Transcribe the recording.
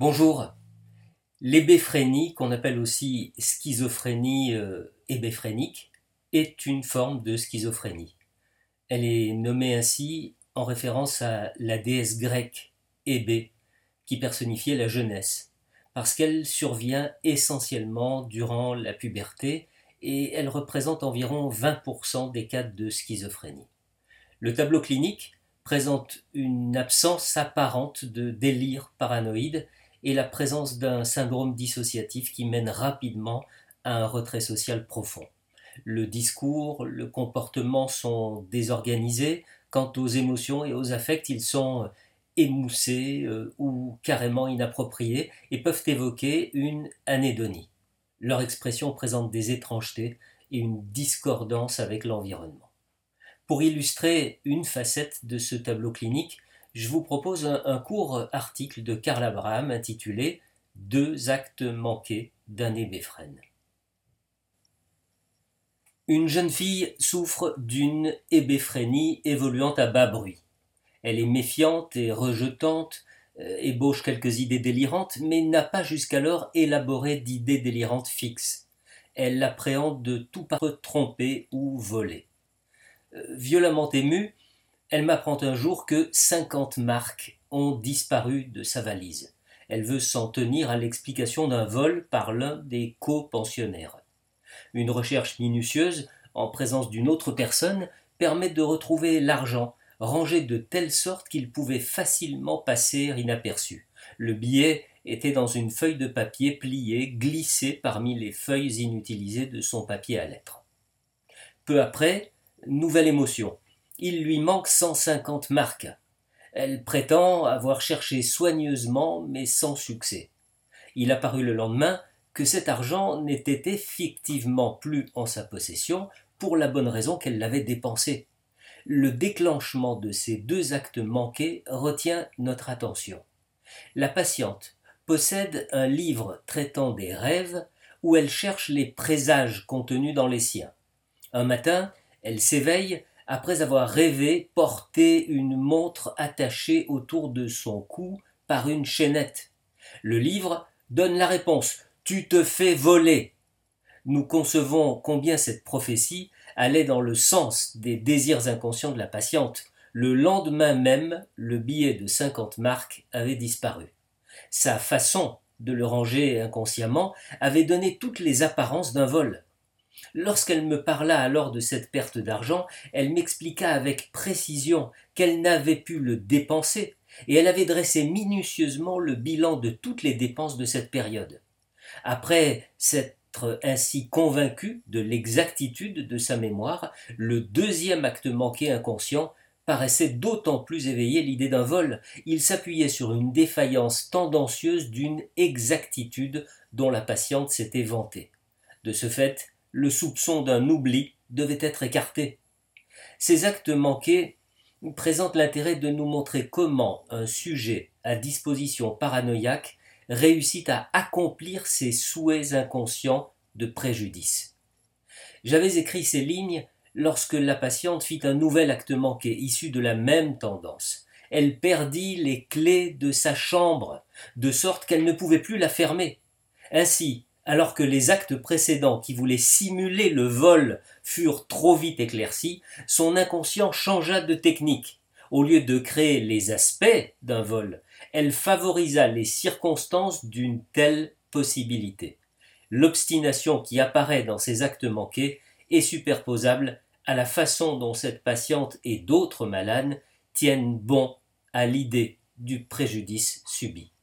Bonjour. L'hébéphrénie, qu'on appelle aussi schizophrénie euh, hébéphrénique, est une forme de schizophrénie. Elle est nommée ainsi en référence à la déesse grecque Hébé, qui personnifiait la jeunesse, parce qu'elle survient essentiellement durant la puberté et elle représente environ 20% des cas de schizophrénie. Le tableau clinique présente une absence apparente de délire paranoïde et la présence d'un syndrome dissociatif qui mène rapidement à un retrait social profond. Le discours, le comportement sont désorganisés, quant aux émotions et aux affects, ils sont émoussés euh, ou carrément inappropriés et peuvent évoquer une anédonie. Leur expression présente des étrangetés et une discordance avec l'environnement. Pour illustrer une facette de ce tableau clinique, je vous propose un, court article de Karl Abraham intitulé Deux actes manqués d'un hébéphrène. Une jeune fille souffre d'une hébéphrénie évoluant à bas bruit. Elle est méfiante et rejetante, euh, ébauche quelques idées délirantes, mais n'a pas jusqu'alors élaboré d'idées délirantes fixes. Elle appréhende de tout par tromper ou voler. Euh, violemment émue, elle m'apprend un jour que cinquante marques ont disparu de sa valise. Elle veut s'en tenir à l'explication d'un vol par l'un des co-pensionnaires. Une recherche minutieuse, en présence d'une autre personne, permet de retrouver l'argent, rangé de telle sorte qu'il pouvait facilement passer inaperçu. Le billet était dans une feuille de papier pliée, glissée parmi les feuilles inutilisées de son papier à lettres. Peu après, nouvelle émotion. Il lui manque cent cinquante marques. Elle prétend avoir cherché soigneusement, mais sans succès. Il apparut le lendemain que cet argent n'était effectivement plus en sa possession pour la bonne raison qu'elle l'avait dépensé. Le déclenchement de ces deux actes manqués retient notre attention. La patiente possède un livre traitant des rêves où elle cherche les présages contenus dans les siens. Un matin, elle s'éveille après avoir rêvé porter une montre attachée autour de son cou par une chaînette. Le livre donne la réponse Tu te fais voler. Nous concevons combien cette prophétie allait dans le sens des désirs inconscients de la patiente. Le lendemain même, le billet de cinquante marques avait disparu. Sa façon de le ranger inconsciemment avait donné toutes les apparences d'un vol. Lorsqu'elle me parla alors de cette perte d'argent, elle m'expliqua avec précision qu'elle n'avait pu le dépenser, et elle avait dressé minutieusement le bilan de toutes les dépenses de cette période. Après s'être ainsi convaincue de l'exactitude de sa mémoire, le deuxième acte manqué inconscient paraissait d'autant plus éveiller l'idée d'un vol. Il s'appuyait sur une défaillance tendancieuse d'une exactitude dont la patiente s'était vantée. De ce fait, le soupçon d'un oubli devait être écarté. Ces actes manqués présentent l'intérêt de nous montrer comment un sujet à disposition paranoïaque réussit à accomplir ses souhaits inconscients de préjudice. J'avais écrit ces lignes lorsque la patiente fit un nouvel acte manqué issu de la même tendance. Elle perdit les clés de sa chambre, de sorte qu'elle ne pouvait plus la fermer. Ainsi, alors que les actes précédents qui voulaient simuler le vol furent trop vite éclaircis, son inconscient changea de technique. Au lieu de créer les aspects d'un vol, elle favorisa les circonstances d'une telle possibilité. L'obstination qui apparaît dans ces actes manqués est superposable à la façon dont cette patiente et d'autres malades tiennent bon à l'idée du préjudice subi.